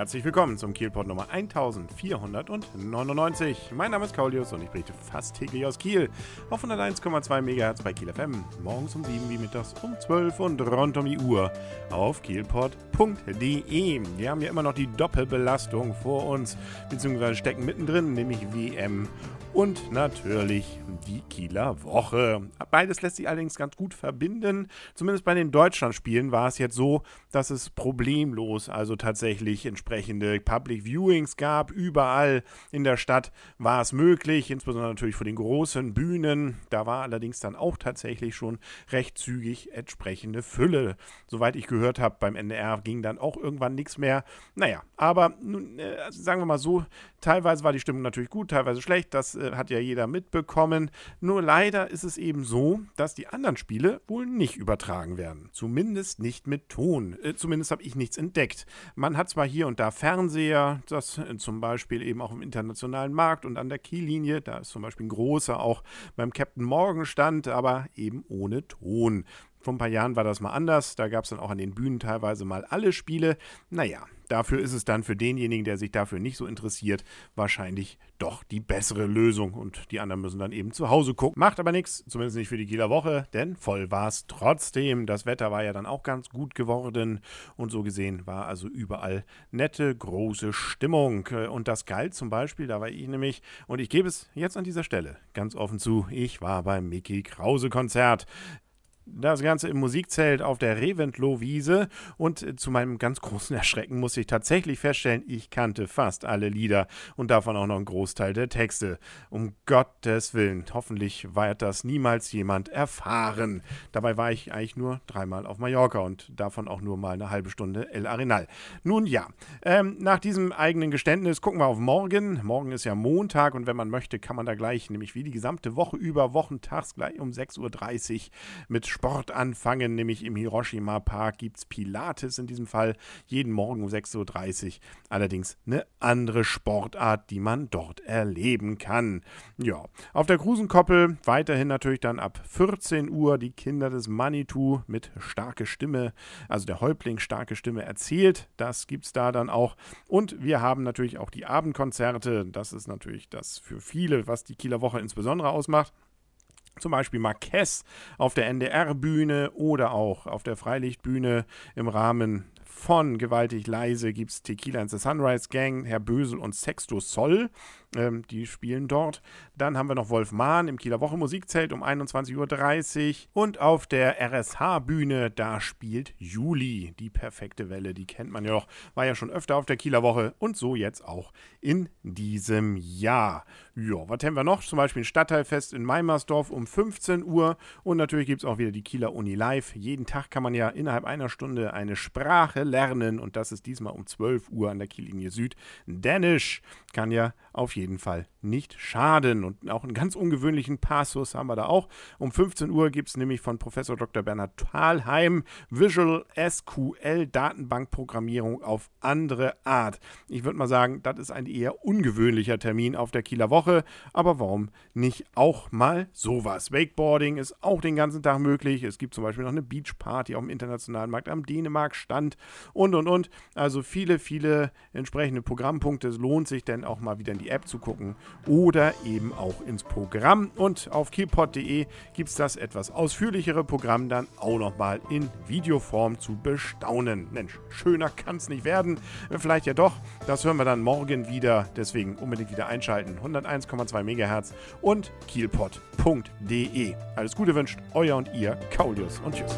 Herzlich willkommen zum Kielport Nummer 1499. Mein Name ist Kaulius und ich berichte fast täglich aus Kiel auf 101,2 MHz bei Kiel FM. Morgens um 7 wie mittags um 12 und rund um die Uhr auf kielport.de. Wir haben ja immer noch die Doppelbelastung vor uns, beziehungsweise stecken mittendrin, nämlich WM und natürlich die Kieler Woche. Beides lässt sich allerdings ganz gut verbinden. Zumindest bei den Deutschlandspielen war es jetzt so, dass es problemlos, also tatsächlich entsprechende Public Viewings gab. Überall in der Stadt war es möglich, insbesondere natürlich vor den großen Bühnen. Da war allerdings dann auch tatsächlich schon recht zügig entsprechende Fülle. Soweit ich gehört habe, beim NDR ging dann auch irgendwann nichts mehr. Naja, aber nun, äh, sagen wir mal so, teilweise war die Stimmung natürlich gut, teilweise schlecht. Das äh, hat ja jeder mitbekommen. Nur leider ist es eben so, dass die anderen Spiele wohl nicht übertragen werden. Zumindest nicht mit Ton. Äh, zumindest habe ich nichts entdeckt. Man hat zwar hier und da Fernseher, das äh, zum Beispiel eben auch im internationalen Markt und an der Kiellinie, da ist zum Beispiel ein großer auch beim Captain Morgan stand, aber eben ohne Ton. Vor ein paar Jahren war das mal anders. Da gab es dann auch an den Bühnen teilweise mal alle Spiele. Naja, dafür ist es dann für denjenigen, der sich dafür nicht so interessiert, wahrscheinlich doch die bessere Lösung. Und die anderen müssen dann eben zu Hause gucken. Macht aber nichts, zumindest nicht für die Kieler Woche, denn voll war es trotzdem. Das Wetter war ja dann auch ganz gut geworden. Und so gesehen war also überall nette, große Stimmung. Und das galt zum Beispiel, da war ich nämlich, und ich gebe es jetzt an dieser Stelle ganz offen zu, ich war beim Mickey Krause Konzert das Ganze im Musikzelt auf der Reventlow-Wiese und äh, zu meinem ganz großen Erschrecken muss ich tatsächlich feststellen, ich kannte fast alle Lieder und davon auch noch einen Großteil der Texte. Um Gottes Willen, hoffentlich wird das niemals jemand erfahren. Dabei war ich eigentlich nur dreimal auf Mallorca und davon auch nur mal eine halbe Stunde El Arenal. Nun ja, ähm, nach diesem eigenen Geständnis gucken wir auf morgen. Morgen ist ja Montag und wenn man möchte, kann man da gleich, nämlich wie die gesamte Woche über, wochentags gleich um 6.30 Uhr mit Sport anfangen, nämlich im Hiroshima Park gibt es Pilates in diesem Fall jeden Morgen um 6.30 Uhr. Allerdings eine andere Sportart, die man dort erleben kann. Ja, auf der Krusenkoppel weiterhin natürlich dann ab 14 Uhr die Kinder des Manitou mit starke Stimme, also der Häuptling starke Stimme erzählt. Das gibt es da dann auch. Und wir haben natürlich auch die Abendkonzerte. Das ist natürlich das für viele, was die Kieler Woche insbesondere ausmacht zum Beispiel Marquez auf der NDR-Bühne oder auch auf der Freilichtbühne im Rahmen von Gewaltig Leise gibt es Tequila and the Sunrise Gang, Herr Bösel und Sexto Sol. Ähm, die spielen dort. Dann haben wir noch Wolf Mahn im Kieler Woche Musikzelt um 21.30 Uhr. Und auf der RSH-Bühne, da spielt Juli. Die perfekte Welle, die kennt man ja noch. War ja schon öfter auf der Kieler Woche und so jetzt auch in diesem Jahr. Ja, was haben wir noch? Zum Beispiel ein Stadtteilfest in Meimersdorf um 15 Uhr. Und natürlich gibt es auch wieder die Kieler Uni Live. Jeden Tag kann man ja innerhalb einer Stunde eine Sprache lernen. Und das ist diesmal um 12 Uhr an der Kiellinie Süd. Dänisch kann ja auf jeden Fall nicht schaden. Und auch einen ganz ungewöhnlichen Passus haben wir da auch. Um 15 Uhr gibt es nämlich von Professor Dr. Bernhard Thalheim Visual SQL Datenbankprogrammierung auf andere Art. Ich würde mal sagen, das ist ein eher ungewöhnlicher Termin auf der Kieler Woche. Aber warum nicht auch mal sowas? Wakeboarding ist auch den ganzen Tag möglich. Es gibt zum Beispiel noch eine Beachparty auf dem internationalen Markt am Dänemark-Stand und und und. Also viele, viele entsprechende Programmpunkte. Es lohnt sich denn auch mal wieder in die App zu gucken oder eben auch ins Programm. Und auf kielpot.de gibt es das etwas ausführlichere Programm dann auch nochmal in Videoform zu bestaunen. Mensch, schöner kann es nicht werden. Vielleicht ja doch. Das hören wir dann morgen wieder. Deswegen unbedingt wieder einschalten. 101,2 MHz und kielpot.de. Alles Gute wünscht euer und ihr Kaulius und tschüss.